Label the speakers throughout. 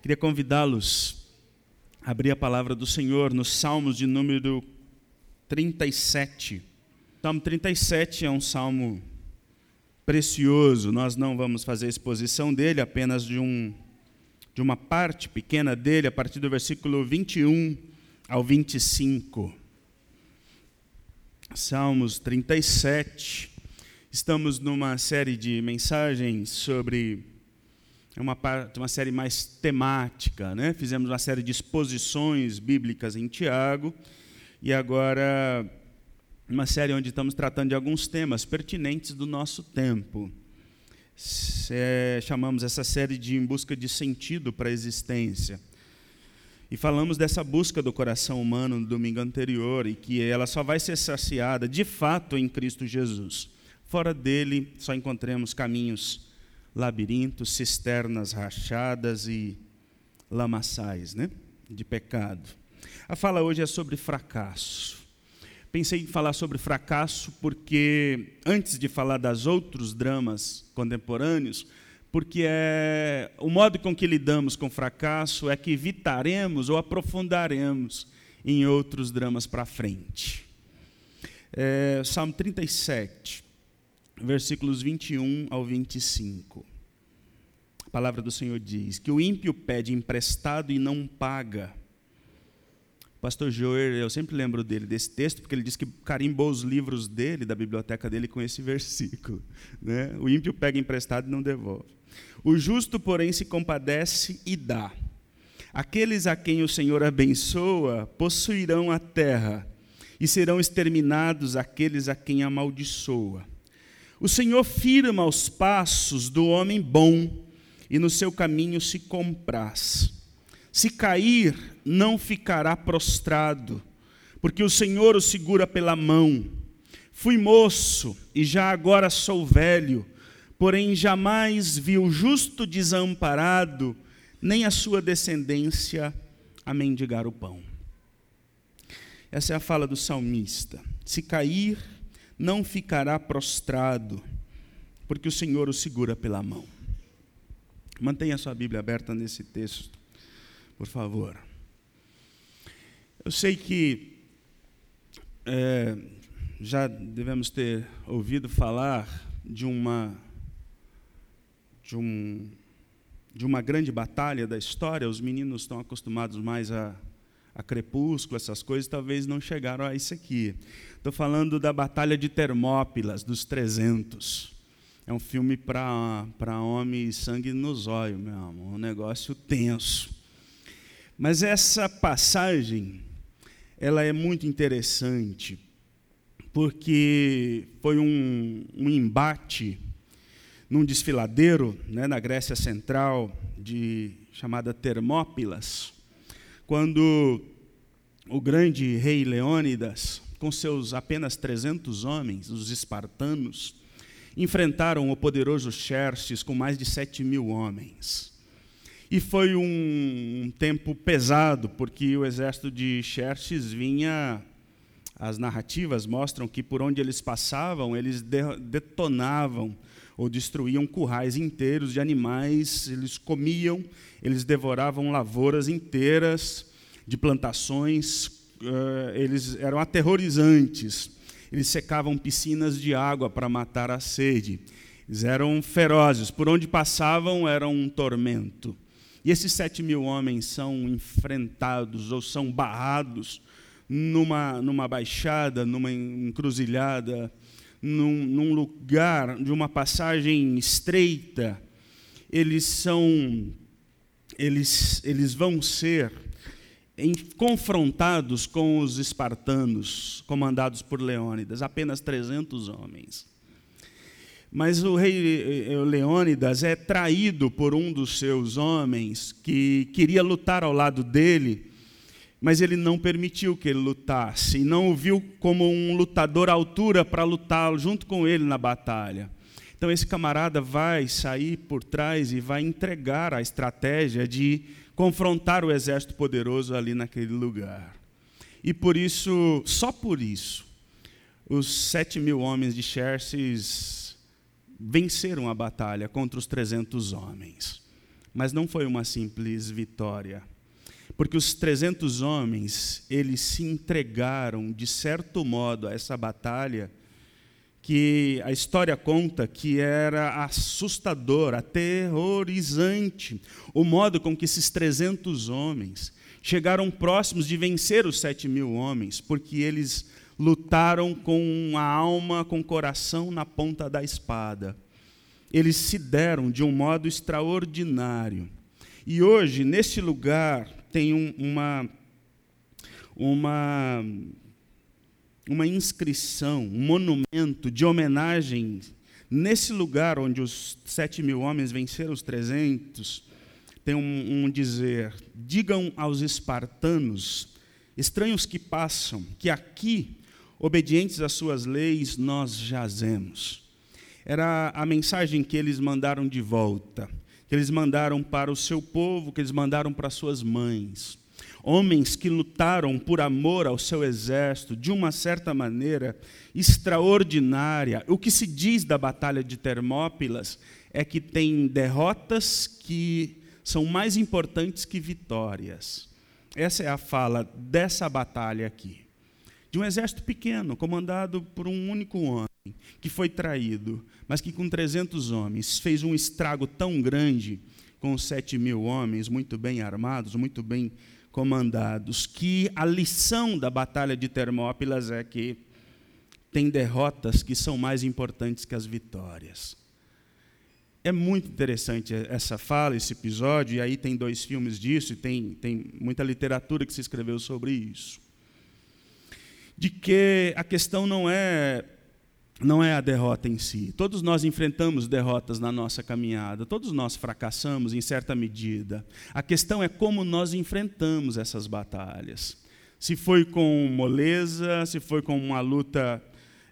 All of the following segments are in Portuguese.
Speaker 1: Queria convidá-los a abrir a palavra do Senhor nos Salmos de número 37. Salmo 37 é um salmo precioso. Nós não vamos fazer exposição dele, apenas de, um, de uma parte pequena dele, a partir do versículo 21 ao 25. Salmos 37. Estamos numa série de mensagens sobre uma, parte, uma série mais temática. Né? Fizemos uma série de exposições bíblicas em Tiago, e agora uma série onde estamos tratando de alguns temas pertinentes do nosso tempo. É, chamamos essa série de Em Busca de Sentido para a Existência. E falamos dessa busca do coração humano no domingo anterior e que ela só vai ser saciada de fato em Cristo Jesus. Fora dele, só encontremos caminhos, labirintos, cisternas rachadas e lamaçais né? de pecado. A fala hoje é sobre fracasso. Pensei em falar sobre fracasso porque, antes de falar das outros dramas contemporâneos, porque é o modo com que lidamos com fracasso é que evitaremos ou aprofundaremos em outros dramas para frente. É, Salmo 37, versículos 21 ao 25. A palavra do Senhor diz: Que o ímpio pede emprestado e não paga. O pastor Joer, eu sempre lembro dele, desse texto, porque ele diz que carimbou os livros dele, da biblioteca dele, com esse versículo. Né? O ímpio pega emprestado e não devolve. O justo, porém, se compadece e dá. Aqueles a quem o Senhor abençoa possuirão a terra, e serão exterminados aqueles a quem amaldiçoa. O Senhor firma os passos do homem bom, e no seu caminho se compraz. Se cair, não ficará prostrado, porque o Senhor o segura pela mão. Fui moço e já agora sou velho porém jamais viu justo desamparado, nem a sua descendência a mendigar o pão. Essa é a fala do salmista. Se cair, não ficará prostrado, porque o Senhor o segura pela mão. Mantenha sua Bíblia aberta nesse texto, por favor. Eu sei que é, já devemos ter ouvido falar de uma de, um, de uma grande batalha da história, os meninos estão acostumados mais a, a crepúsculo, essas coisas, talvez não chegaram a isso aqui. Estou falando da Batalha de Termópilas, dos 300. É um filme para homem sangue nos olhos, meu amor, um negócio tenso. Mas essa passagem, ela é muito interessante, porque foi um, um embate num desfiladeiro né, na Grécia Central, de, chamada Termópilas, quando o grande rei Leônidas, com seus apenas 300 homens, os espartanos, enfrentaram o poderoso Xerxes com mais de 7 mil homens. E foi um, um tempo pesado, porque o exército de Xerxes vinha as narrativas mostram que por onde eles passavam, eles detonavam ou destruíam currais inteiros de animais, eles comiam, eles devoravam lavouras inteiras de plantações, uh, eles eram aterrorizantes, eles secavam piscinas de água para matar a sede, eles eram ferozes, por onde passavam era um tormento. E esses sete mil homens são enfrentados ou são barrados numa, numa baixada, numa encruzilhada, num, num lugar de uma passagem estreita, eles são, eles, eles vão ser em, confrontados com os espartanos, comandados por Leônidas, apenas 300 homens. Mas o rei eh, Leônidas é traído por um dos seus homens que queria lutar ao lado dele mas ele não permitiu que ele lutasse, não o viu como um lutador à altura para lutar junto com ele na batalha. Então, esse camarada vai sair por trás e vai entregar a estratégia de confrontar o exército poderoso ali naquele lugar. E por isso, só por isso, os sete mil homens de Xerxes venceram a batalha contra os 300 homens. Mas não foi uma simples vitória. Porque os 300 homens, eles se entregaram de certo modo a essa batalha que a história conta que era assustador, aterrorizante, o modo com que esses 300 homens chegaram próximos de vencer os sete mil homens, porque eles lutaram com a alma, com o coração na ponta da espada. Eles se deram de um modo extraordinário. E hoje, nesse lugar, tem um, uma, uma, uma inscrição, um monumento de homenagem. Nesse lugar onde os sete mil homens venceram os trezentos, tem um, um dizer: digam aos espartanos, estranhos que passam, que aqui obedientes às suas leis, nós jazemos. Era a mensagem que eles mandaram de volta, que eles mandaram para o seu povo, que eles mandaram para suas mães. Homens que lutaram por amor ao seu exército de uma certa maneira extraordinária. O que se diz da batalha de Termópilas é que tem derrotas que são mais importantes que vitórias. Essa é a fala dessa batalha aqui de um exército pequeno, comandado por um único homem, que foi traído, mas que com 300 homens fez um estrago tão grande com 7 mil homens, muito bem armados, muito bem comandados, que a lição da batalha de Termópilas é que tem derrotas que são mais importantes que as vitórias. É muito interessante essa fala, esse episódio, e aí tem dois filmes disso, e tem, tem muita literatura que se escreveu sobre isso de que a questão não é não é a derrota em si. Todos nós enfrentamos derrotas na nossa caminhada, todos nós fracassamos em certa medida. A questão é como nós enfrentamos essas batalhas. Se foi com moleza, se foi com uma luta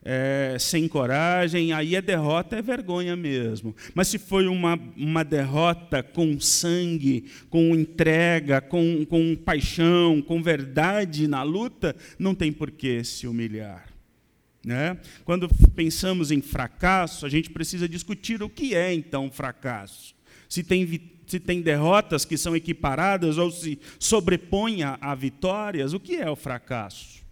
Speaker 1: é, sem coragem, aí a derrota é vergonha mesmo. Mas se foi uma, uma derrota com sangue, com entrega, com, com paixão, com verdade na luta, não tem por que se humilhar. Né? Quando pensamos em fracasso, a gente precisa discutir o que é então fracasso. Se tem, se tem derrotas que são equiparadas ou se sobrepõem a, a vitórias, o que é o fracasso?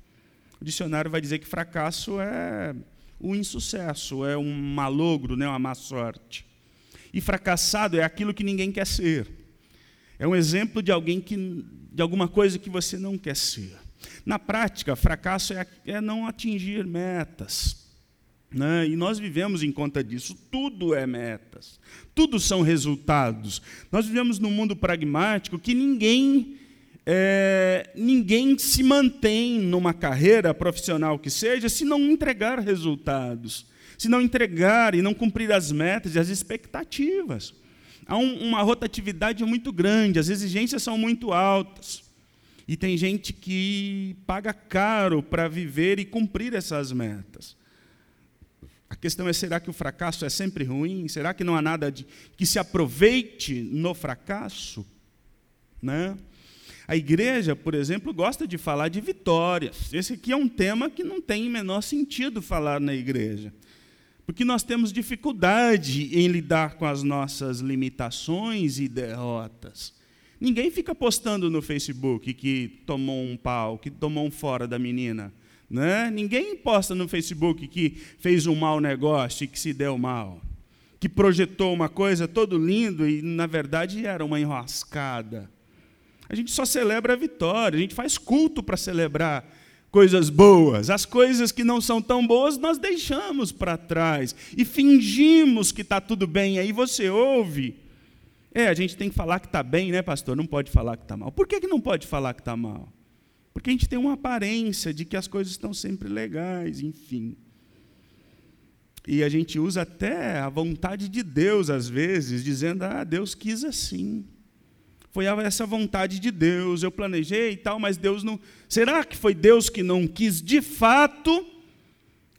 Speaker 1: O dicionário vai dizer que fracasso é o insucesso, é um malogro, né, uma má sorte. E fracassado é aquilo que ninguém quer ser. É um exemplo de alguém que de alguma coisa que você não quer ser. Na prática, fracasso é, é não atingir metas. Né? E nós vivemos em conta disso. Tudo é metas. Tudo são resultados. Nós vivemos num mundo pragmático que ninguém é, ninguém se mantém numa carreira profissional que seja se não entregar resultados, se não entregar e não cumprir as metas e as expectativas. Há um, uma rotatividade muito grande, as exigências são muito altas. E tem gente que paga caro para viver e cumprir essas metas. A questão é: será que o fracasso é sempre ruim? Será que não há nada de, que se aproveite no fracasso? Né? A igreja, por exemplo, gosta de falar de vitórias. Esse aqui é um tema que não tem menor sentido falar na igreja. Porque nós temos dificuldade em lidar com as nossas limitações e derrotas. Ninguém fica postando no Facebook que tomou um pau, que tomou um fora da menina. Né? Ninguém posta no Facebook que fez um mau negócio e que se deu mal. Que projetou uma coisa todo lindo e, na verdade, era uma enroscada. A gente só celebra a vitória, a gente faz culto para celebrar coisas boas. As coisas que não são tão boas nós deixamos para trás e fingimos que está tudo bem. Aí você ouve. É, a gente tem que falar que está bem, né, pastor? Não pode falar que está mal. Por que, que não pode falar que está mal? Porque a gente tem uma aparência de que as coisas estão sempre legais, enfim. E a gente usa até a vontade de Deus, às vezes, dizendo: ah, Deus quis assim. Foi essa vontade de Deus, eu planejei e tal, mas Deus não. Será que foi Deus que não quis de fato?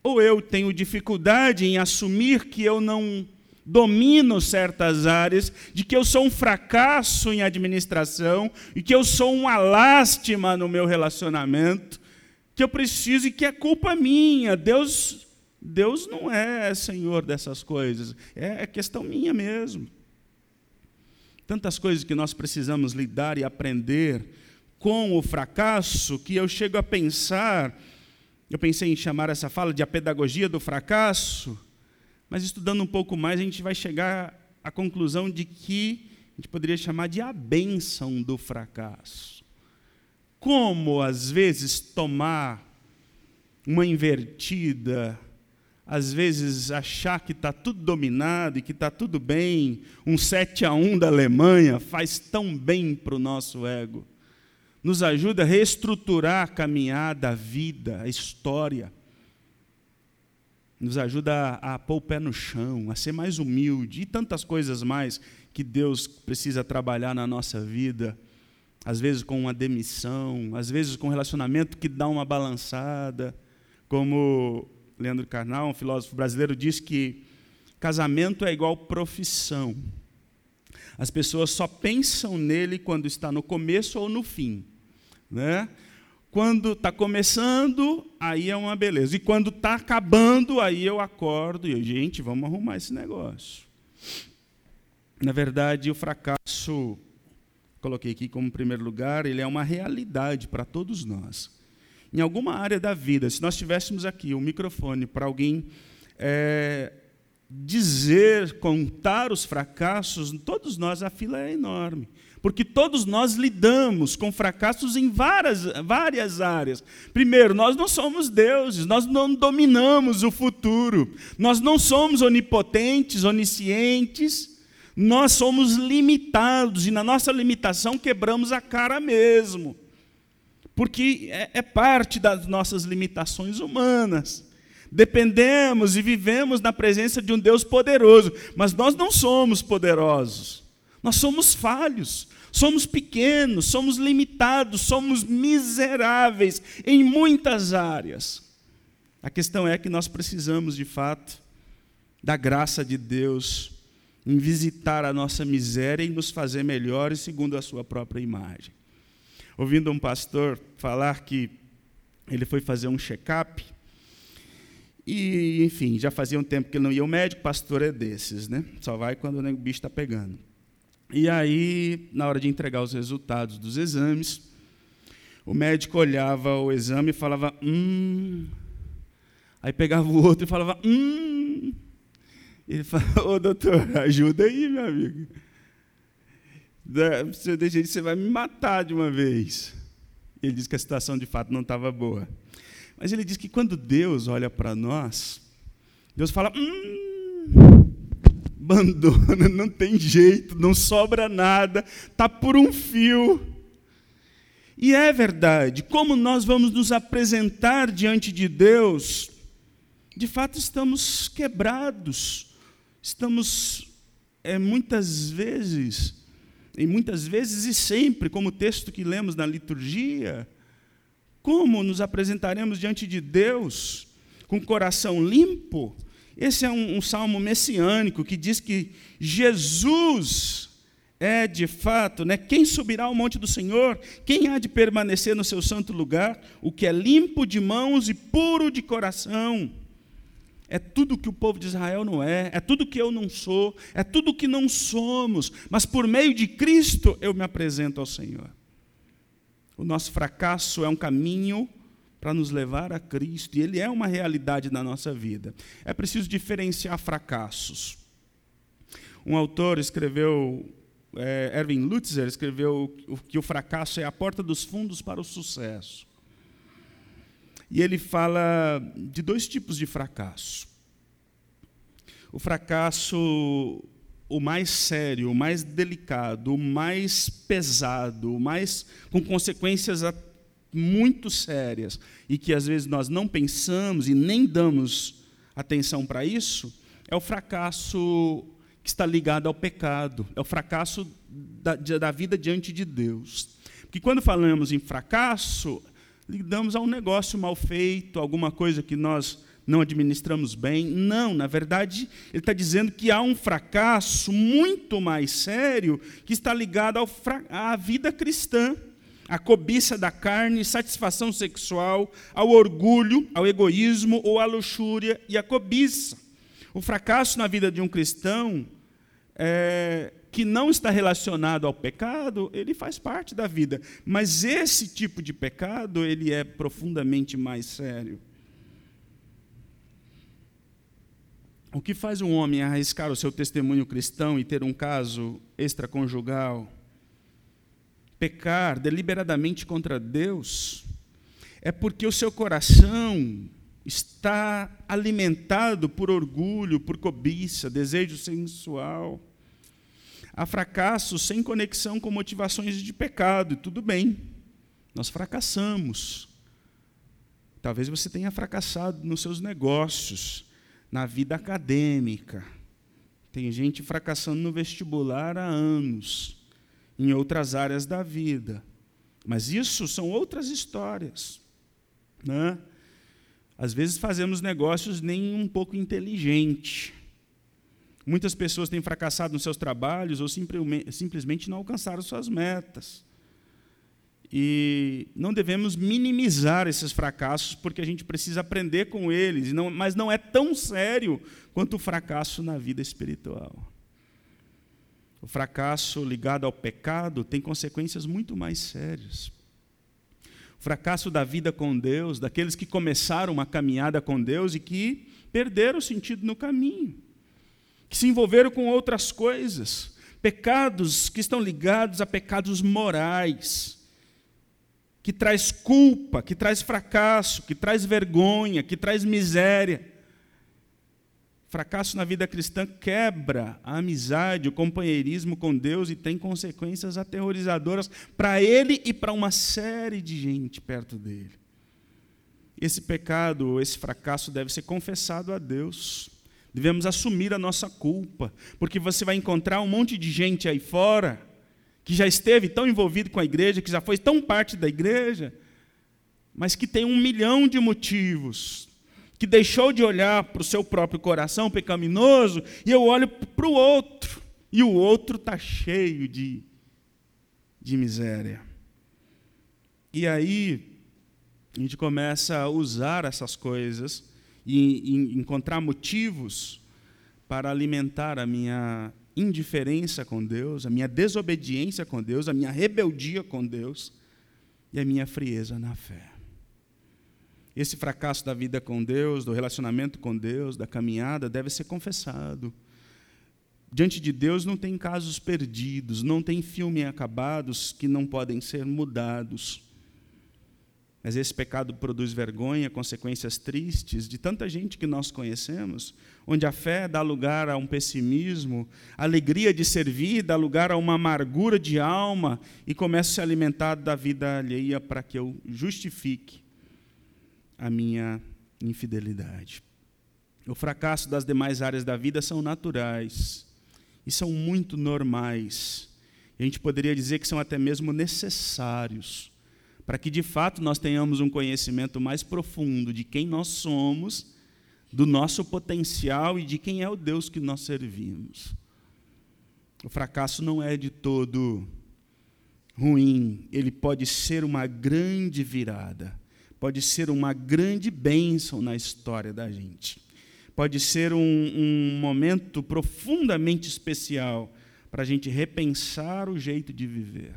Speaker 1: Ou eu tenho dificuldade em assumir que eu não domino certas áreas, de que eu sou um fracasso em administração e que eu sou uma lástima no meu relacionamento, que eu preciso e que é culpa minha. Deus, Deus não é senhor dessas coisas, é questão minha mesmo. Tantas coisas que nós precisamos lidar e aprender com o fracasso, que eu chego a pensar, eu pensei em chamar essa fala de a pedagogia do fracasso, mas estudando um pouco mais, a gente vai chegar à conclusão de que a gente poderia chamar de a bênção do fracasso. Como, às vezes, tomar uma invertida, às vezes achar que está tudo dominado e que está tudo bem, um 7 a 1 da Alemanha faz tão bem para o nosso ego. Nos ajuda a reestruturar a caminhada, a vida, a história. Nos ajuda a, a pôr o pé no chão, a ser mais humilde e tantas coisas mais que Deus precisa trabalhar na nossa vida. Às vezes com uma demissão, às vezes com um relacionamento que dá uma balançada, como Leandro Carnal, um filósofo brasileiro, diz que casamento é igual profissão. As pessoas só pensam nele quando está no começo ou no fim. Né? Quando está começando, aí é uma beleza. E quando está acabando, aí eu acordo e eu, gente, vamos arrumar esse negócio. Na verdade, o fracasso, coloquei aqui como primeiro lugar, ele é uma realidade para todos nós em alguma área da vida, se nós tivéssemos aqui um microfone para alguém é, dizer, contar os fracassos, todos nós, a fila é enorme. Porque todos nós lidamos com fracassos em várias, várias áreas. Primeiro, nós não somos deuses, nós não dominamos o futuro, nós não somos onipotentes, oniscientes, nós somos limitados e na nossa limitação quebramos a cara mesmo porque é, é parte das nossas limitações humanas. Dependemos e vivemos na presença de um Deus poderoso, mas nós não somos poderosos. Nós somos falhos, somos pequenos, somos limitados, somos miseráveis em muitas áreas. A questão é que nós precisamos, de fato, da graça de Deus em visitar a nossa miséria e nos fazer melhores segundo a sua própria imagem ouvindo um pastor falar que ele foi fazer um check-up e, enfim, já fazia um tempo que ele não ia ao médico, pastor é desses, né? Só vai quando o bicho está pegando. E aí, na hora de entregar os resultados dos exames, o médico olhava o exame e falava, hum. Aí pegava o outro e falava, hum. Ele falava, ô doutor, ajuda aí, meu amigo. Se eu deixar você vai me matar de uma vez. Ele disse que a situação de fato não estava boa. Mas ele diz que quando Deus olha para nós, Deus fala: hum, abandona, não tem jeito, não sobra nada, está por um fio. E é verdade, como nós vamos nos apresentar diante de Deus, de fato estamos quebrados, estamos é, muitas vezes e muitas vezes e sempre, como o texto que lemos na liturgia, como nos apresentaremos diante de Deus com coração limpo? Esse é um, um salmo messiânico que diz que Jesus é de fato, né, quem subirá ao monte do Senhor? Quem há de permanecer no seu santo lugar? O que é limpo de mãos e puro de coração é tudo que o povo de Israel não é, é tudo que eu não sou, é tudo que não somos, mas por meio de Cristo eu me apresento ao Senhor. O nosso fracasso é um caminho para nos levar a Cristo, e ele é uma realidade na nossa vida. É preciso diferenciar fracassos. Um autor escreveu, é, Erwin Lutzer, escreveu que o fracasso é a porta dos fundos para o sucesso. E ele fala de dois tipos de fracasso. O fracasso o mais sério, o mais delicado, o mais pesado, o mais com consequências muito sérias e que às vezes nós não pensamos e nem damos atenção para isso, é o fracasso que está ligado ao pecado, é o fracasso da, da vida diante de Deus. Porque quando falamos em fracasso, lidamos a um negócio mal feito, alguma coisa que nós não administramos bem. Não, na verdade, ele está dizendo que há um fracasso muito mais sério que está ligado à vida cristã, à cobiça da carne, satisfação sexual, ao orgulho, ao egoísmo ou à luxúria e à cobiça. O fracasso na vida de um cristão é, que não está relacionado ao pecado, ele faz parte da vida. Mas esse tipo de pecado, ele é profundamente mais sério. O que faz um homem arriscar o seu testemunho cristão e ter um caso extraconjugal, pecar deliberadamente contra Deus, é porque o seu coração está alimentado por orgulho, por cobiça, desejo sensual. Há fracassos sem conexão com motivações de pecado, e tudo bem, nós fracassamos. Talvez você tenha fracassado nos seus negócios, na vida acadêmica. Tem gente fracassando no vestibular há anos, em outras áreas da vida. Mas isso são outras histórias. Né? Às vezes fazemos negócios nem um pouco inteligente. Muitas pessoas têm fracassado nos seus trabalhos ou simplesmente não alcançaram suas metas. E não devemos minimizar esses fracassos, porque a gente precisa aprender com eles, mas não é tão sério quanto o fracasso na vida espiritual. O fracasso ligado ao pecado tem consequências muito mais sérias fracasso da vida com Deus, daqueles que começaram uma caminhada com Deus e que perderam o sentido no caminho, que se envolveram com outras coisas, pecados que estão ligados a pecados morais, que traz culpa, que traz fracasso, que traz vergonha, que traz miséria. Fracasso na vida cristã quebra a amizade, o companheirismo com Deus e tem consequências aterrorizadoras para ele e para uma série de gente perto dele. Esse pecado, esse fracasso deve ser confessado a Deus. Devemos assumir a nossa culpa, porque você vai encontrar um monte de gente aí fora que já esteve tão envolvido com a igreja, que já foi tão parte da igreja, mas que tem um milhão de motivos que deixou de olhar para o seu próprio coração pecaminoso, e eu olho para o outro, e o outro está cheio de, de miséria. E aí, a gente começa a usar essas coisas e, e encontrar motivos para alimentar a minha indiferença com Deus, a minha desobediência com Deus, a minha rebeldia com Deus e a minha frieza na fé. Esse fracasso da vida com Deus, do relacionamento com Deus, da caminhada, deve ser confessado. Diante de Deus não tem casos perdidos, não tem filmes acabados que não podem ser mudados. Mas esse pecado produz vergonha, consequências tristes de tanta gente que nós conhecemos, onde a fé dá lugar a um pessimismo, a alegria de servir dá lugar a uma amargura de alma e começa a se alimentar da vida alheia para que eu justifique a minha infidelidade. O fracasso das demais áreas da vida são naturais e são muito normais. A gente poderia dizer que são até mesmo necessários para que de fato nós tenhamos um conhecimento mais profundo de quem nós somos, do nosso potencial e de quem é o Deus que nós servimos. O fracasso não é de todo ruim, ele pode ser uma grande virada pode ser uma grande bênção na história da gente. Pode ser um, um momento profundamente especial para a gente repensar o jeito de viver.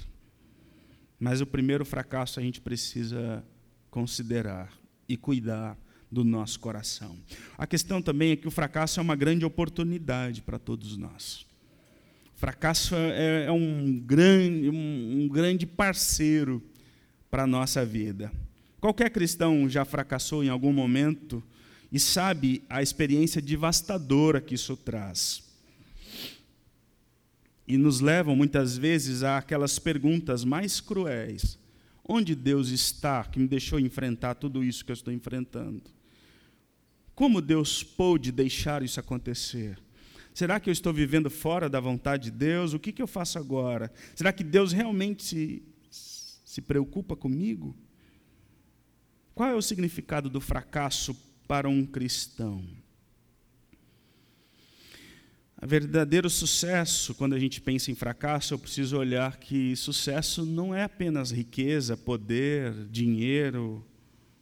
Speaker 1: Mas o primeiro fracasso a gente precisa considerar e cuidar do nosso coração. A questão também é que o fracasso é uma grande oportunidade para todos nós. O fracasso é, é um, grande, um, um grande parceiro para a nossa vida. Qualquer cristão já fracassou em algum momento e sabe a experiência devastadora que isso traz. E nos levam muitas vezes a aquelas perguntas mais cruéis: onde Deus está que me deixou enfrentar tudo isso que eu estou enfrentando? Como Deus pôde deixar isso acontecer? Será que eu estou vivendo fora da vontade de Deus? O que, que eu faço agora? Será que Deus realmente se, se preocupa comigo? Qual é o significado do fracasso para um cristão? A verdadeiro sucesso, quando a gente pensa em fracasso, eu preciso olhar que sucesso não é apenas riqueza, poder, dinheiro,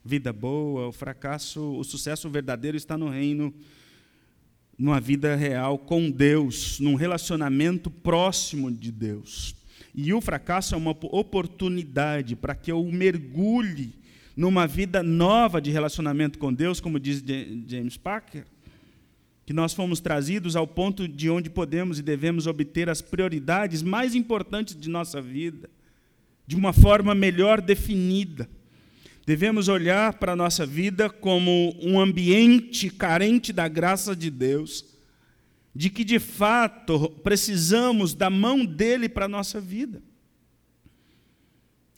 Speaker 1: vida boa. O fracasso, o sucesso verdadeiro está no reino numa vida real com Deus, num relacionamento próximo de Deus. E o fracasso é uma oportunidade para que eu mergulhe numa vida nova de relacionamento com Deus, como diz James Packer, que nós fomos trazidos ao ponto de onde podemos e devemos obter as prioridades mais importantes de nossa vida, de uma forma melhor definida. Devemos olhar para a nossa vida como um ambiente carente da graça de Deus, de que de fato precisamos da mão dele para a nossa vida.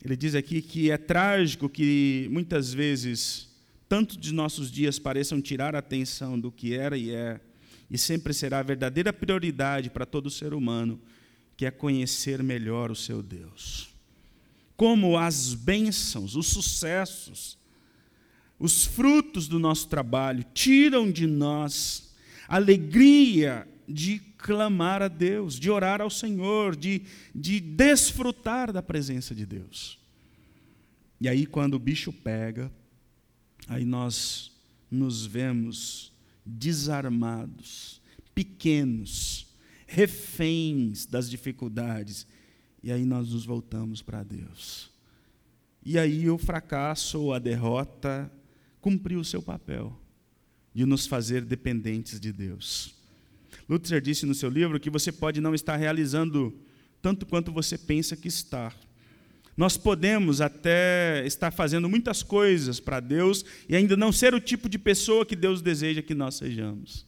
Speaker 1: Ele diz aqui que é trágico que muitas vezes tanto de nossos dias pareçam tirar a atenção do que era e é, e sempre será a verdadeira prioridade para todo ser humano, que é conhecer melhor o seu Deus como as bênçãos, os sucessos, os frutos do nosso trabalho tiram de nós a alegria de clamar a Deus, de orar ao Senhor, de, de desfrutar da presença de Deus. E aí, quando o bicho pega, aí nós nos vemos desarmados, pequenos, reféns das dificuldades e aí nós nos voltamos para Deus. E aí o fracasso ou a derrota cumpriu o seu papel de nos fazer dependentes de Deus. Luther disse no seu livro que você pode não estar realizando tanto quanto você pensa que está. Nós podemos até estar fazendo muitas coisas para Deus e ainda não ser o tipo de pessoa que Deus deseja que nós sejamos.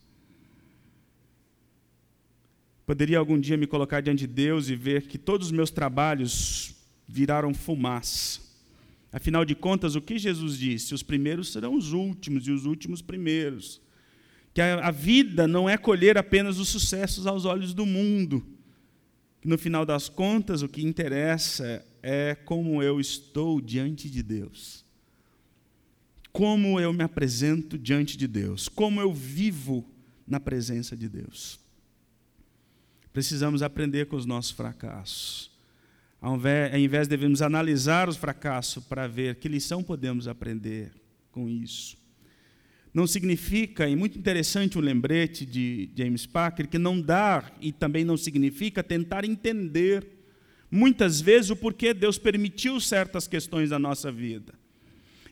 Speaker 1: Poderia algum dia me colocar diante de Deus e ver que todos os meus trabalhos viraram fumaça. Afinal de contas, o que Jesus disse? Os primeiros serão os últimos e os últimos primeiros. Que a, a vida não é colher apenas os sucessos aos olhos do mundo. No final das contas, o que interessa é como eu estou diante de Deus. Como eu me apresento diante de Deus. Como eu vivo na presença de Deus. Precisamos aprender com os nossos fracassos. Ao invés, devemos analisar os fracassos para ver que lição podemos aprender com isso. Não significa, e muito interessante o lembrete de James Packer, que não dar e também não significa tentar entender muitas vezes o porquê Deus permitiu certas questões da nossa vida.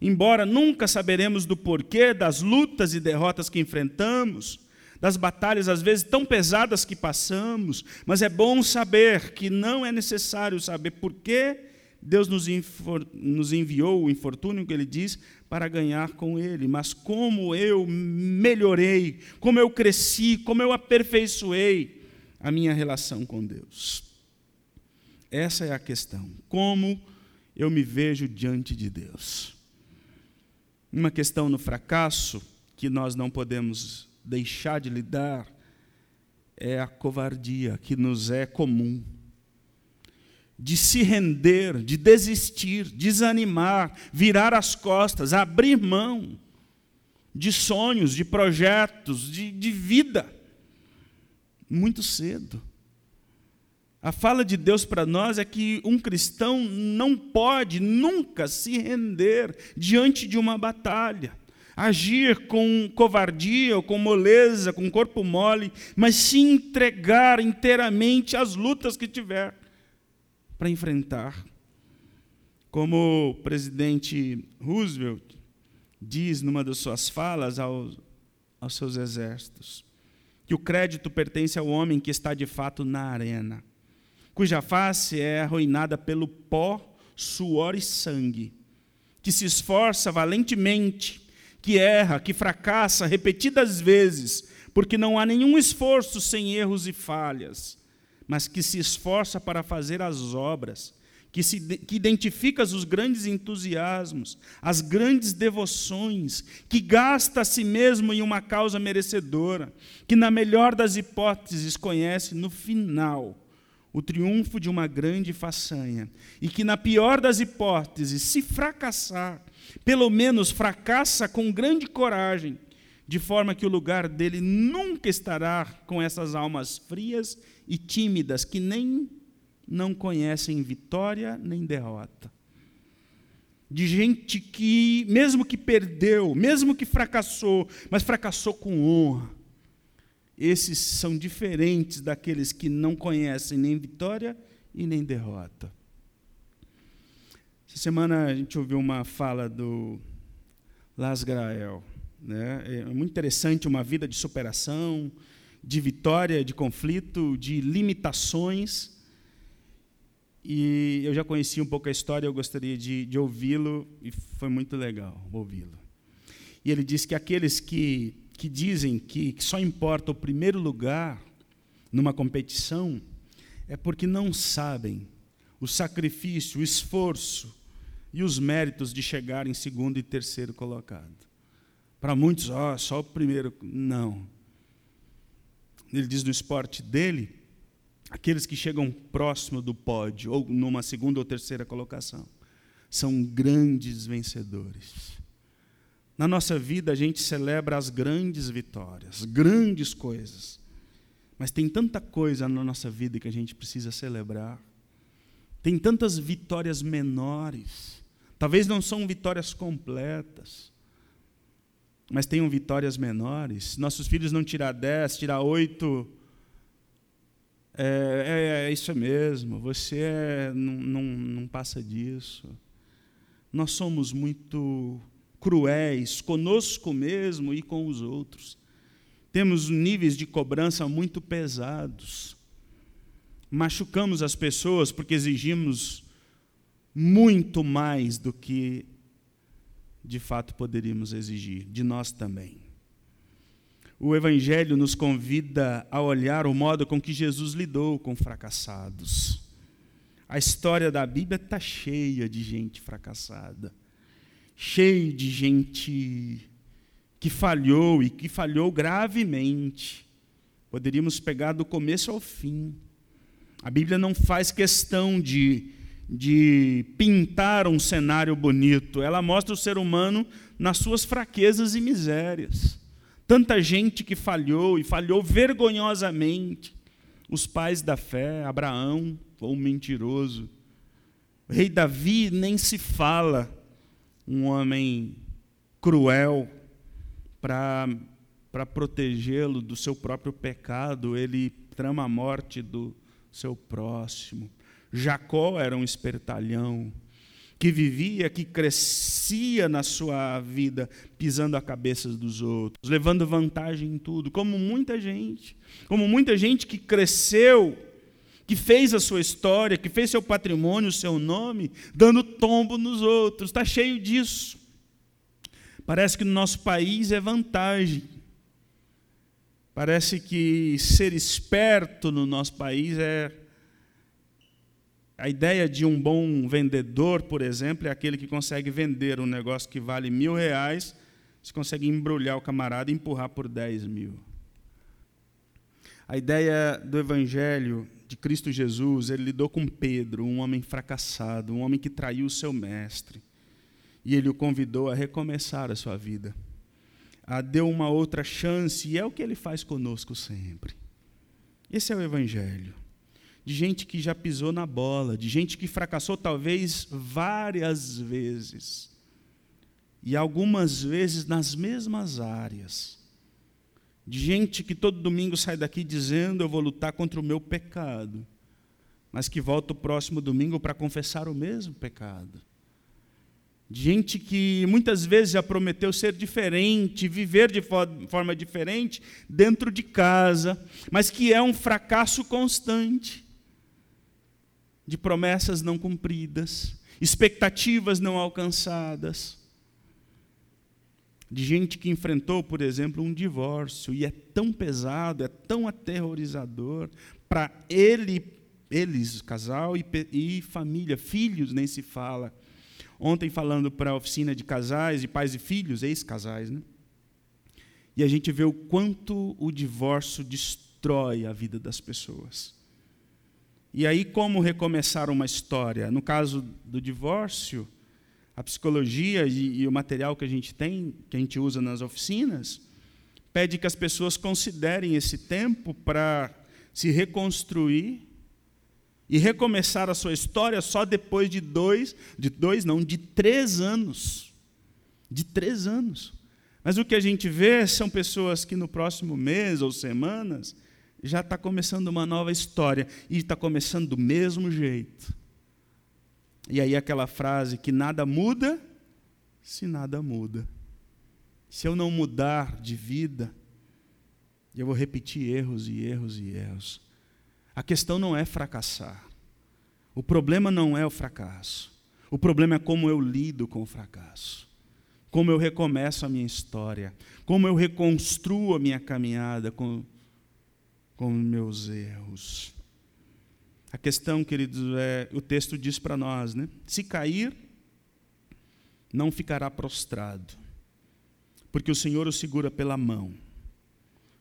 Speaker 1: Embora nunca saberemos do porquê das lutas e derrotas que enfrentamos, das batalhas às vezes tão pesadas que passamos, mas é bom saber que não é necessário saber por que Deus nos, nos enviou o infortúnio que Ele diz para ganhar com Ele, mas como eu melhorei, como eu cresci, como eu aperfeiçoei a minha relação com Deus. Essa é a questão. Como eu me vejo diante de Deus. Uma questão no fracasso que nós não podemos deixar de lidar é a covardia que nos é comum. De se render, de desistir, desanimar, virar as costas, abrir mão de sonhos, de projetos, de, de vida, muito cedo. A fala de Deus para nós é que um cristão não pode nunca se render diante de uma batalha agir com covardia ou com moleza, com corpo mole, mas se entregar inteiramente às lutas que tiver para enfrentar. Como o presidente Roosevelt diz numa das suas falas aos, aos seus exércitos, que o crédito pertence ao homem que está de fato na arena, cuja face é arruinada pelo pó, suor e sangue, que se esforça valentemente que erra, que fracassa repetidas vezes, porque não há nenhum esforço sem erros e falhas, mas que se esforça para fazer as obras, que, se, que identifica os grandes entusiasmos, as grandes devoções, que gasta a si mesmo em uma causa merecedora, que, na melhor das hipóteses, conhece no final o triunfo de uma grande façanha, e que, na pior das hipóteses, se fracassar, pelo menos fracassa com grande coragem, de forma que o lugar dele nunca estará com essas almas frias e tímidas que nem não conhecem vitória nem derrota. De gente que, mesmo que perdeu, mesmo que fracassou, mas fracassou com honra, esses são diferentes daqueles que não conhecem nem vitória e nem derrota. Essa semana a gente ouviu uma fala do Las. Né? É muito interessante uma vida de superação, de vitória, de conflito, de limitações. E eu já conhecia um pouco a história, eu gostaria de, de ouvi-lo, e foi muito legal ouvi-lo. E ele disse que aqueles que que dizem que, só importa o primeiro lugar numa competição é porque não sabem o sacrifício, o esforço e os méritos de chegar em segundo e terceiro colocado. Para muitos, ó, oh, só o primeiro. Não. Ele diz no esporte dele, aqueles que chegam próximo do pódio, ou numa segunda ou terceira colocação, são grandes vencedores. Na nossa vida, a gente celebra as grandes vitórias, grandes coisas. Mas tem tanta coisa na nossa vida que a gente precisa celebrar. Tem tantas vitórias menores. Talvez não são vitórias completas, mas tenham vitórias menores. Nossos filhos não tirar 10, tirar 8. É, é, é, isso mesmo, você é, não, não, não passa disso. Nós somos muito cruéis conosco mesmo e com os outros. Temos níveis de cobrança muito pesados. Machucamos as pessoas porque exigimos muito mais do que de fato poderíamos exigir, de nós também. O Evangelho nos convida a olhar o modo com que Jesus lidou com fracassados. A história da Bíblia está cheia de gente fracassada cheio de gente que falhou e que falhou gravemente. Poderíamos pegar do começo ao fim. A Bíblia não faz questão de, de pintar um cenário bonito, ela mostra o ser humano nas suas fraquezas e misérias. Tanta gente que falhou e falhou vergonhosamente. Os pais da fé, Abraão, ou um mentiroso. O rei Davi nem se fala um homem cruel para protegê-lo do seu próprio pecado, ele trama a morte do seu próximo. Jacó era um espertalhão que vivia, que crescia na sua vida pisando a cabeça dos outros, levando vantagem em tudo, como muita gente, como muita gente que cresceu que fez a sua história, que fez seu patrimônio, o seu nome, dando tombo nos outros. Está cheio disso. Parece que no nosso país é vantagem. Parece que ser esperto no nosso país é. A ideia de um bom vendedor, por exemplo, é aquele que consegue vender um negócio que vale mil reais, se consegue embrulhar o camarada e empurrar por dez mil. A ideia do Evangelho de Cristo Jesus, ele lidou com Pedro, um homem fracassado, um homem que traiu o seu mestre. E ele o convidou a recomeçar a sua vida. A deu uma outra chance, e é o que ele faz conosco sempre. Esse é o Evangelho. De gente que já pisou na bola, de gente que fracassou talvez várias vezes. E algumas vezes nas mesmas áreas de gente que todo domingo sai daqui dizendo eu vou lutar contra o meu pecado, mas que volta o próximo domingo para confessar o mesmo pecado. De gente que muitas vezes já prometeu ser diferente, viver de forma diferente dentro de casa, mas que é um fracasso constante de promessas não cumpridas, expectativas não alcançadas de gente que enfrentou, por exemplo, um divórcio e é tão pesado, é tão aterrorizador para ele, eles, casal e, e família, filhos nem se fala. Ontem falando para a oficina de casais, de pais e filhos, ex-casais, né? E a gente vê o quanto o divórcio destrói a vida das pessoas. E aí como recomeçar uma história? No caso do divórcio, a psicologia e, e, o material que a gente tem, que a gente usa nas oficinas, pede que as pessoas considerem esse tempo para se reconstruir e recomeçar a sua história só depois de dois, de dois não, de três anos. De três anos. Mas o que a gente vê são pessoas que no próximo mês ou semanas já está começando uma nova história e está começando do mesmo jeito. E aí aquela frase que nada muda se nada muda. Se eu não mudar de vida, eu vou repetir erros e erros e erros. A questão não é fracassar. O problema não é o fracasso. O problema é como eu lido com o fracasso. Como eu recomeço a minha história. Como eu reconstruo a minha caminhada com, com meus erros. A questão, queridos, é, o texto diz para nós, né? Se cair, não ficará prostrado, porque o Senhor o segura pela mão.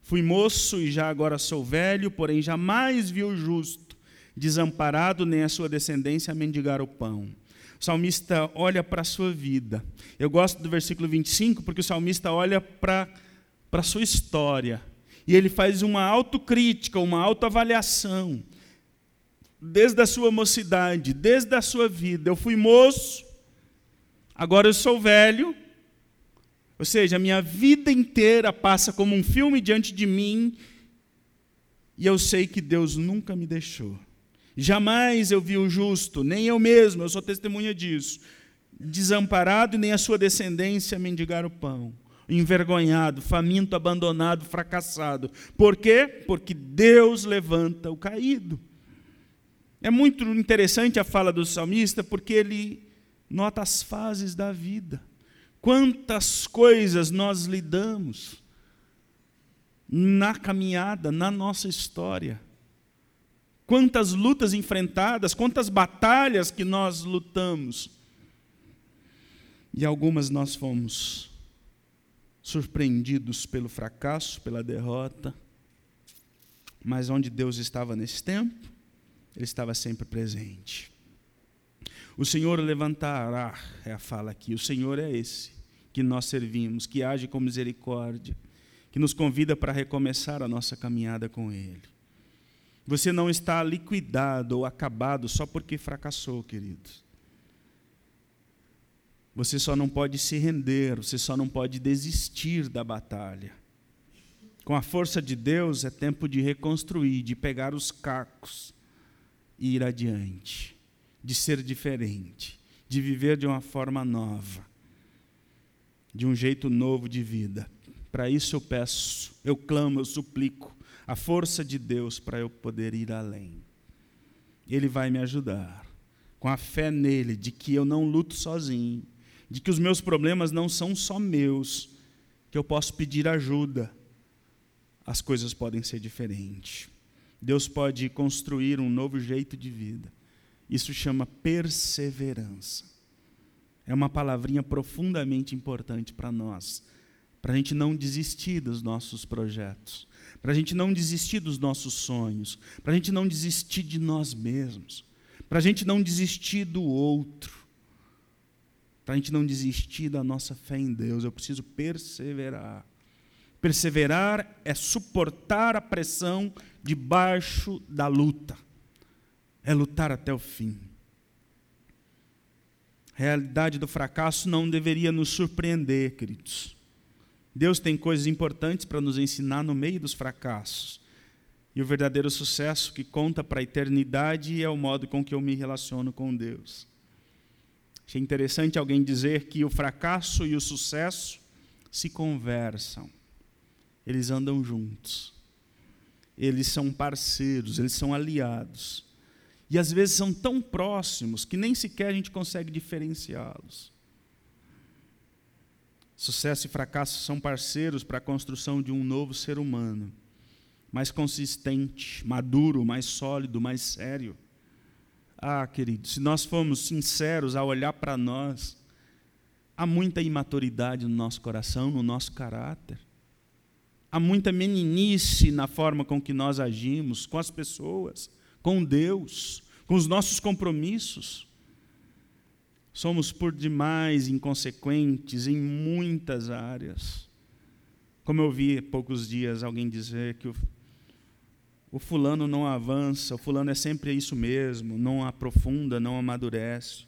Speaker 1: Fui moço e já agora sou velho, porém jamais vi o justo desamparado, nem a sua descendência mendigar o pão. O salmista olha para a sua vida. Eu gosto do versículo 25, porque o salmista olha para a sua história. E ele faz uma autocrítica, uma autoavaliação. Desde a sua mocidade, desde a sua vida. Eu fui moço, Agora eu sou velho, ou seja, a minha vida inteira passa como um filme diante de mim, e eu sei que Deus nunca me deixou. Jamais eu vi o justo, nem eu mesmo, eu sou testemunha disso, desamparado e nem a sua descendência mendigar o pão, envergonhado, faminto, abandonado, fracassado. Por quê? Porque Deus levanta o caído. É muito interessante a fala do salmista, porque ele Nota as fases da vida. Quantas coisas nós lidamos na caminhada, na nossa história. Quantas lutas enfrentadas, quantas batalhas que nós lutamos. E algumas nós fomos surpreendidos pelo fracasso, pela derrota. Mas onde Deus estava nesse tempo, Ele estava sempre presente. O Senhor levantará, é a fala aqui, o Senhor é esse que nós servimos, que age com misericórdia, que nos convida para recomeçar a nossa caminhada com Ele. Você não está liquidado ou acabado só porque fracassou, queridos. Você só não pode se render, você só não pode desistir da batalha. Com a força de Deus é tempo de reconstruir, de pegar os cacos ir adiante de ser diferente, de viver de uma forma nova, de um jeito novo de vida. Para isso eu peço, eu clamo, eu suplico a força de Deus para eu poder ir além. Ele vai me ajudar, com a fé nele, de que eu não luto sozinho, de que os meus problemas não são só meus, que eu posso pedir ajuda. As coisas podem ser diferentes. Deus pode construir um novo jeito de vida. Isso chama perseverança. É uma palavrinha profundamente importante para nós, para a gente não desistir dos nossos projetos, para a gente não desistir dos nossos sonhos, para a gente não desistir de nós mesmos, para a gente não desistir do outro, para a gente não desistir da nossa fé em Deus. Eu preciso perseverar. Perseverar é suportar a pressão debaixo da luta é lutar até o fim. A realidade do fracasso não deveria nos surpreender, queridos. Deus tem coisas importantes para nos ensinar no meio dos fracassos. E o verdadeiro sucesso que conta para a eternidade é o modo com que eu me relaciono com Deus. Achei interessante alguém dizer que o fracasso e o sucesso se conversam, eles andam juntos, eles são parceiros, eles são aliados. E às vezes são tão próximos que nem sequer a gente consegue diferenciá-los. Sucesso e fracasso são parceiros para a construção de um novo ser humano, mais consistente, maduro, mais sólido, mais sério. Ah, querido, se nós formos sinceros ao olhar para nós, há muita imaturidade no nosso coração, no nosso caráter. Há muita meninice na forma com que nós agimos com as pessoas com Deus, com os nossos compromissos. Somos por demais inconsequentes em muitas áreas. Como eu vi há poucos dias alguém dizer que o, o fulano não avança, o fulano é sempre isso mesmo, não aprofunda, não amadurece.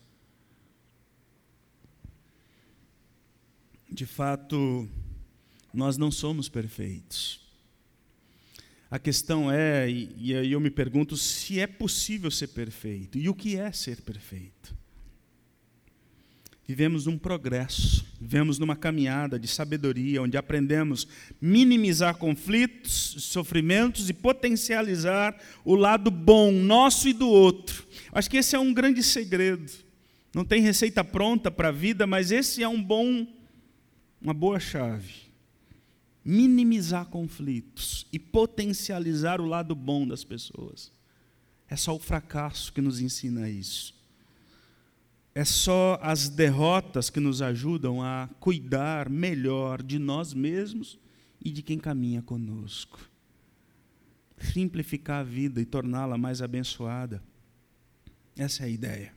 Speaker 1: De fato, Nós não somos perfeitos. A questão é, e aí eu me pergunto, se é possível ser perfeito. E o que é ser perfeito? Vivemos num progresso, vivemos numa caminhada de sabedoria, onde aprendemos minimizar conflitos, sofrimentos e potencializar o lado bom nosso e do outro. Acho que esse é um grande segredo. Não tem receita pronta para a vida, mas esse é um bom, uma boa chave. Minimizar conflitos e potencializar o lado bom das pessoas. É só o fracasso que nos ensina isso. É só as derrotas que nos ajudam a cuidar melhor de nós mesmos e de quem caminha conosco. Simplificar a vida e torná-la mais abençoada. Essa é a ideia.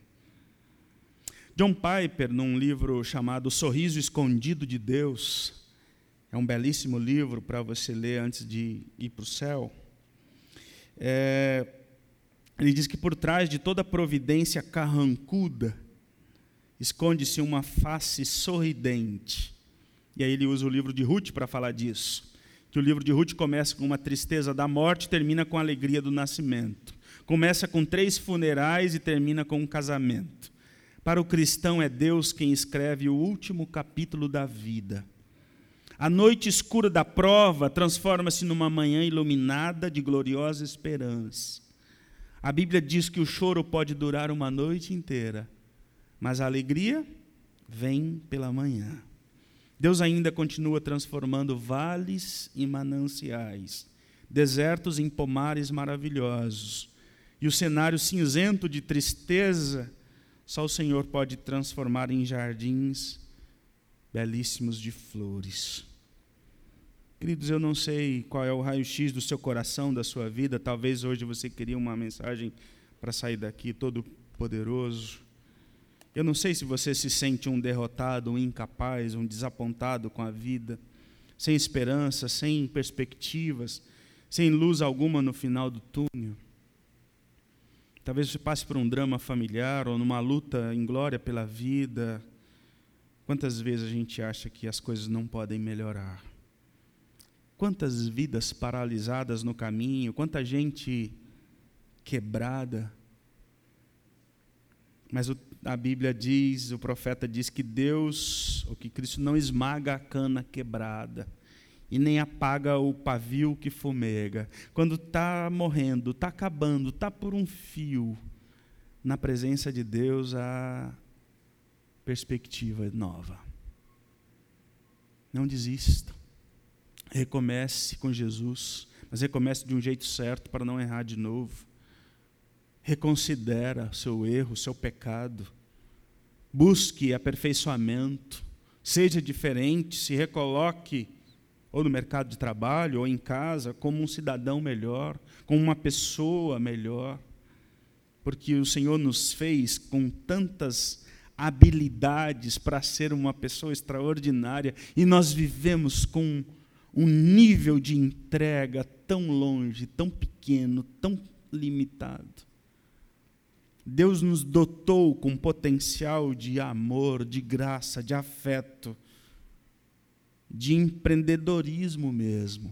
Speaker 1: John Piper, num livro chamado Sorriso Escondido de Deus, é um belíssimo livro para você ler antes de ir para o céu. É, ele diz que por trás de toda providência carrancuda esconde-se uma face sorridente. E aí ele usa o livro de Ruth para falar disso. Que o livro de Ruth começa com uma tristeza da morte e termina com a alegria do nascimento. Começa com três funerais e termina com um casamento. Para o cristão é Deus quem escreve o último capítulo da vida. A noite escura da prova transforma-se numa manhã iluminada de gloriosa esperança. A Bíblia diz que o choro pode durar uma noite inteira, mas a alegria vem pela manhã. Deus ainda continua transformando vales em mananciais, desertos em pomares maravilhosos. E o cenário cinzento de tristeza, só o Senhor pode transformar em jardins belíssimos de flores. Queridos, eu não sei qual é o raio-x do seu coração, da sua vida. Talvez hoje você queria uma mensagem para sair daqui todo poderoso. Eu não sei se você se sente um derrotado, um incapaz, um desapontado com a vida, sem esperança, sem perspectivas, sem luz alguma no final do túnel. Talvez você passe por um drama familiar ou numa luta em glória pela vida. Quantas vezes a gente acha que as coisas não podem melhorar? Quantas vidas paralisadas no caminho, quanta gente quebrada. Mas o a Bíblia diz, o profeta diz que Deus, ou que Cristo não esmaga a cana quebrada e nem apaga o pavio que fumega. Quando está morrendo, está acabando, está por um fio, na presença de Deus há perspectiva nova. Não desista. Recomece com Jesus, mas recomece de um jeito certo para não errar de novo reconsidera seu erro, seu pecado, busque aperfeiçoamento, seja diferente, se recoloque ou no mercado de trabalho ou em casa como um cidadão melhor, como uma pessoa melhor, porque o Senhor nos fez com tantas habilidades para ser uma pessoa extraordinária e nós vivemos com um nível de entrega tão longe, tão pequeno, tão limitado. Deus nos dotou com potencial de amor, de graça, de afeto, de empreendedorismo mesmo.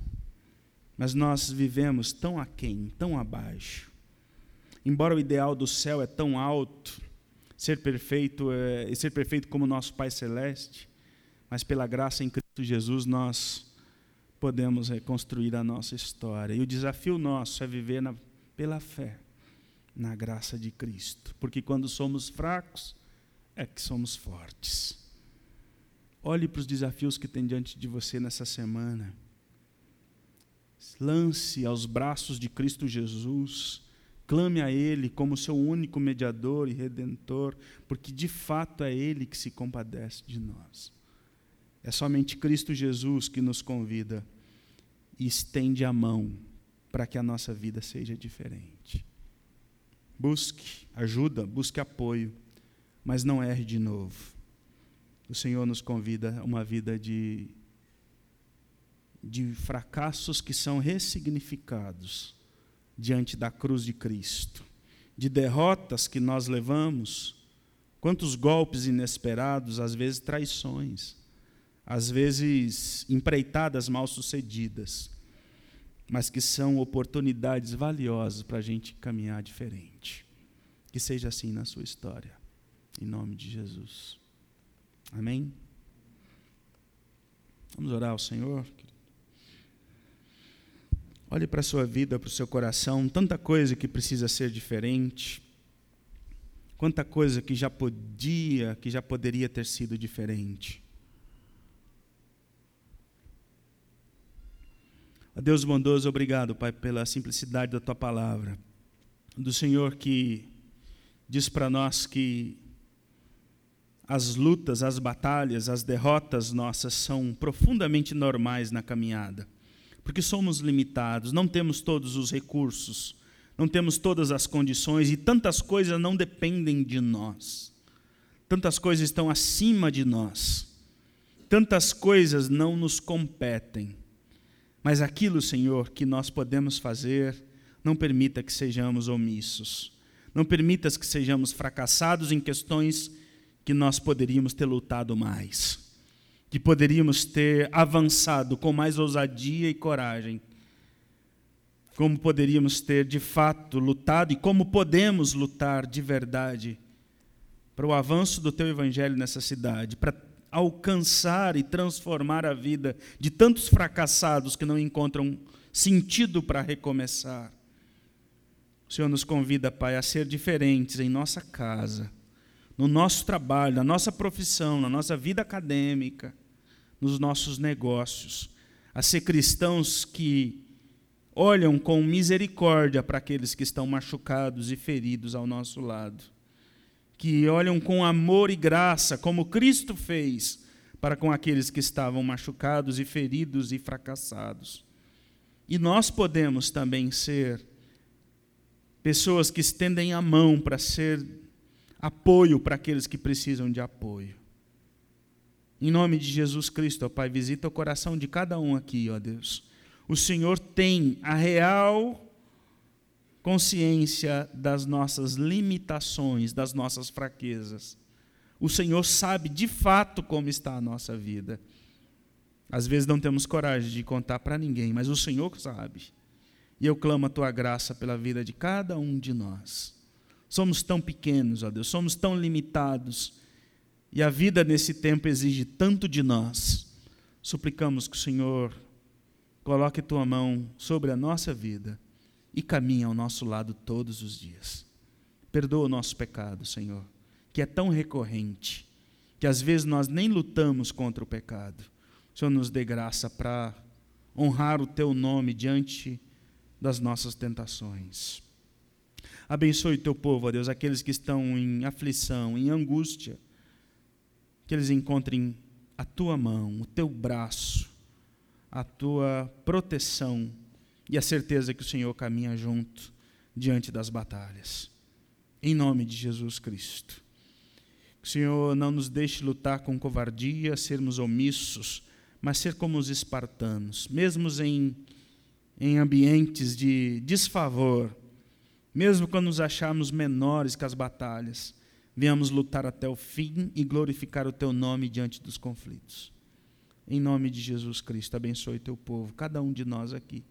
Speaker 1: Mas nós vivemos tão aquém, tão abaixo. Embora o ideal do céu é tão alto, ser perfeito é ser perfeito como nosso Pai celeste, mas pela graça em Cristo Jesus nós podemos reconstruir a nossa história. E o desafio nosso é viver na, pela fé na graça de Cristo. Porque quando somos fracos, é que somos fortes. Olhe para os desafios que tem diante de você nessa semana. Lance aos braços de Cristo Jesus. Clame a Ele como seu único mediador e redentor, porque de fato é Ele que se compadece de nós. É somente Cristo Jesus que nos convida e estende a mão para que a nossa vida seja diferente. Busque ajuda, busque apoio, mas não erre de novo. O Senhor nos convida a uma vida de, de fracassos que são ressignificados diante da cruz de Cristo, de derrotas que nós levamos, quantos golpes inesperados, às vezes traições, às vezes empreitadas mal sucedidas, mas que são oportunidades valiosas para a gente caminhar diferente. Que seja assim na sua história, em nome de Jesus. Amém? Vamos orar ao Senhor. Olhe para a sua vida, para o seu coração, tanta coisa que precisa ser diferente, quanta coisa que já podia, que já poderia ter sido diferente. Deus bondoso, obrigado, Pai, pela simplicidade da tua palavra. Do Senhor que diz para nós que as lutas, as batalhas, as derrotas nossas são profundamente normais na caminhada, porque somos limitados, não temos todos os recursos, não temos todas as condições e tantas coisas não dependem de nós, tantas coisas estão acima de nós, tantas coisas não nos competem, mas aquilo, Senhor, que nós podemos fazer, não permita que sejamos omissos, não permitas que sejamos fracassados em questões que nós poderíamos ter lutado mais, que poderíamos ter avançado com mais ousadia e coragem, como poderíamos ter de fato lutado e como podemos lutar de verdade para o avanço do teu evangelho nessa cidade, para alcançar e transformar a vida de tantos fracassados que não encontram sentido para recomeçar. O Senhor nos convida, Pai, a ser diferentes em nossa casa no nosso trabalho, na nossa profissão, na nossa vida acadêmica, nos nossos negócios, a ser cristãos que olham com misericórdia para aqueles que estão machucados e feridos ao nosso lado, que olham com amor e graça, como Cristo fez para com aqueles que estavam machucados e feridos e fracassados. E nós podemos também ser pessoas que estendem a mão para ser apoio para aqueles que precisam de apoio. Em nome de Jesus Cristo, ó Pai, visita o coração de cada um aqui, ó Deus. O Senhor tem a real consciência das nossas limitações, das nossas fraquezas. O Senhor sabe de fato como está a nossa vida. Às vezes não temos coragem de contar para ninguém, mas o Senhor sabe. E eu clamo a tua graça pela vida de cada um de nós. Somos tão pequenos, ó Deus, somos tão limitados. E a vida nesse tempo exige tanto de nós. Suplicamos que o Senhor coloque tua mão sobre a nossa vida e caminhe ao nosso lado todos os dias. Perdoa o nosso pecado, Senhor, que é tão recorrente, que às vezes nós nem lutamos contra o pecado. O Senhor nos dê graça para honrar o teu nome diante das nossas tentações. Abençoe o teu povo, ó Deus, aqueles que estão em aflição, em angústia, que eles encontrem a tua mão, o teu braço, a tua proteção e a certeza que o Senhor caminha junto diante das batalhas. Em nome de Jesus Cristo. Que o Senhor não nos deixe lutar com covardia, sermos omissos, mas ser como os espartanos, mesmo em, em ambientes de desfavor, mesmo quando nos acharmos menores que as batalhas, venhamos lutar até o fim e glorificar o teu nome diante dos conflitos. Em nome de Jesus Cristo, abençoe teu povo, cada um de nós aqui.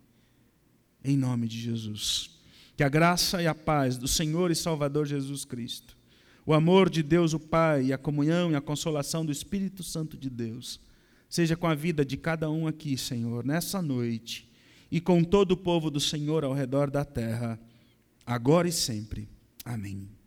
Speaker 1: Em nome de Jesus. Que a graça e a paz do Senhor e Salvador Jesus Cristo, o amor de Deus o Pai e a comunhão e a consolação do Espírito Santo de Deus, seja com a vida de cada um aqui, Senhor, nessa noite, e com todo o povo do Senhor ao redor da terra agora e sempre. Amém.